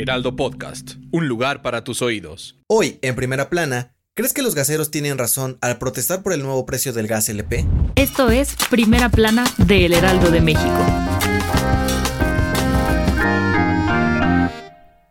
Heraldo Podcast, un lugar para tus oídos. Hoy, en primera plana, ¿crees que los gaseros tienen razón al protestar por el nuevo precio del gas LP? Esto es Primera Plana de El Heraldo de México.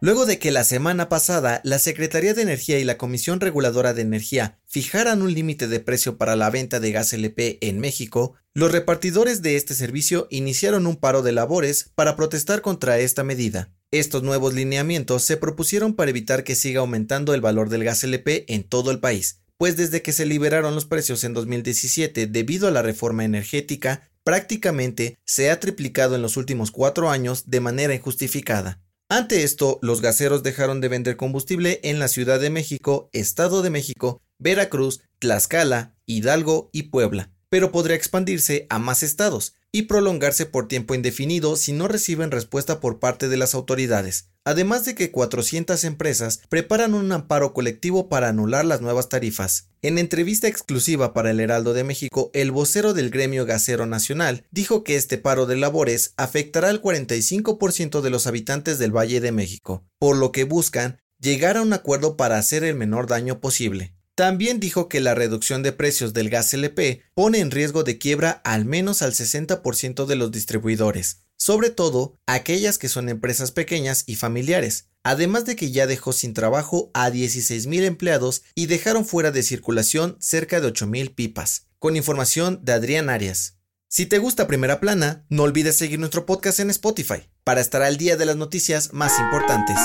Luego de que la semana pasada la Secretaría de Energía y la Comisión Reguladora de Energía fijaran un límite de precio para la venta de gas LP en México, los repartidores de este servicio iniciaron un paro de labores para protestar contra esta medida. Estos nuevos lineamientos se propusieron para evitar que siga aumentando el valor del gas LP en todo el país, pues desde que se liberaron los precios en 2017 debido a la reforma energética, prácticamente se ha triplicado en los últimos cuatro años de manera injustificada. Ante esto, los gaseros dejaron de vender combustible en la Ciudad de México, Estado de México, Veracruz, Tlaxcala, Hidalgo y Puebla, pero podría expandirse a más estados y prolongarse por tiempo indefinido si no reciben respuesta por parte de las autoridades, además de que 400 empresas preparan un amparo colectivo para anular las nuevas tarifas. En entrevista exclusiva para el Heraldo de México, el vocero del gremio gasero nacional dijo que este paro de labores afectará al 45% de los habitantes del Valle de México, por lo que buscan llegar a un acuerdo para hacer el menor daño posible. También dijo que la reducción de precios del gas LP pone en riesgo de quiebra al menos al 60% de los distribuidores, sobre todo aquellas que son empresas pequeñas y familiares, además de que ya dejó sin trabajo a 16.000 empleados y dejaron fuera de circulación cerca de 8.000 pipas. Con información de Adrián Arias. Si te gusta Primera Plana, no olvides seguir nuestro podcast en Spotify para estar al día de las noticias más importantes.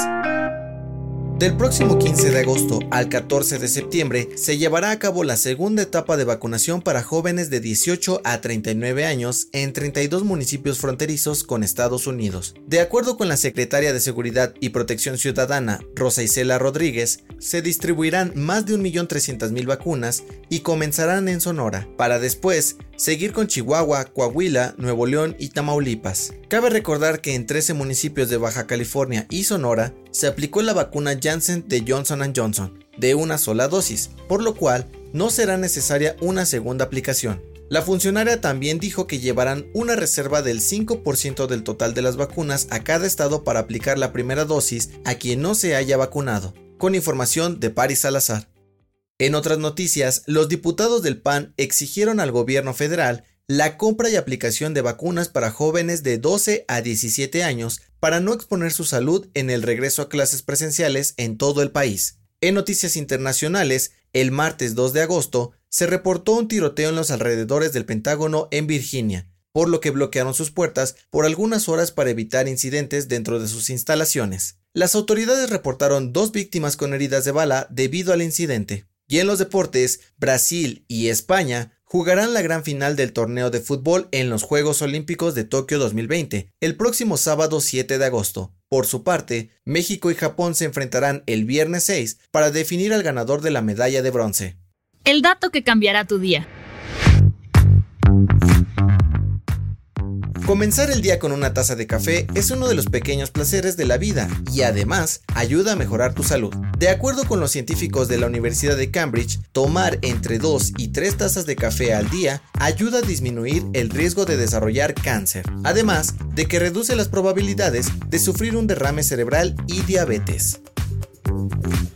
Del próximo 15 de agosto al 14 de septiembre se llevará a cabo la segunda etapa de vacunación para jóvenes de 18 a 39 años en 32 municipios fronterizos con Estados Unidos. De acuerdo con la secretaria de Seguridad y Protección Ciudadana, Rosa Isela Rodríguez, se distribuirán más de 1.300.000 vacunas y comenzarán en Sonora, para después seguir con Chihuahua, Coahuila, Nuevo León y Tamaulipas. Cabe recordar que en 13 municipios de Baja California y Sonora se aplicó la vacuna Janssen de Johnson Johnson, de una sola dosis, por lo cual no será necesaria una segunda aplicación. La funcionaria también dijo que llevarán una reserva del 5% del total de las vacunas a cada estado para aplicar la primera dosis a quien no se haya vacunado, con información de Paris Salazar. En otras noticias, los diputados del PAN exigieron al gobierno federal la compra y aplicación de vacunas para jóvenes de 12 a 17 años para no exponer su salud en el regreso a clases presenciales en todo el país. En noticias internacionales, el martes 2 de agosto se reportó un tiroteo en los alrededores del Pentágono en Virginia, por lo que bloquearon sus puertas por algunas horas para evitar incidentes dentro de sus instalaciones. Las autoridades reportaron dos víctimas con heridas de bala debido al incidente. Y en los deportes, Brasil y España jugarán la gran final del torneo de fútbol en los Juegos Olímpicos de Tokio 2020, el próximo sábado 7 de agosto. Por su parte, México y Japón se enfrentarán el viernes 6 para definir al ganador de la medalla de bronce. El dato que cambiará tu día. Comenzar el día con una taza de café es uno de los pequeños placeres de la vida y además ayuda a mejorar tu salud. De acuerdo con los científicos de la Universidad de Cambridge, tomar entre 2 y 3 tazas de café al día ayuda a disminuir el riesgo de desarrollar cáncer, además de que reduce las probabilidades de sufrir un derrame cerebral y diabetes.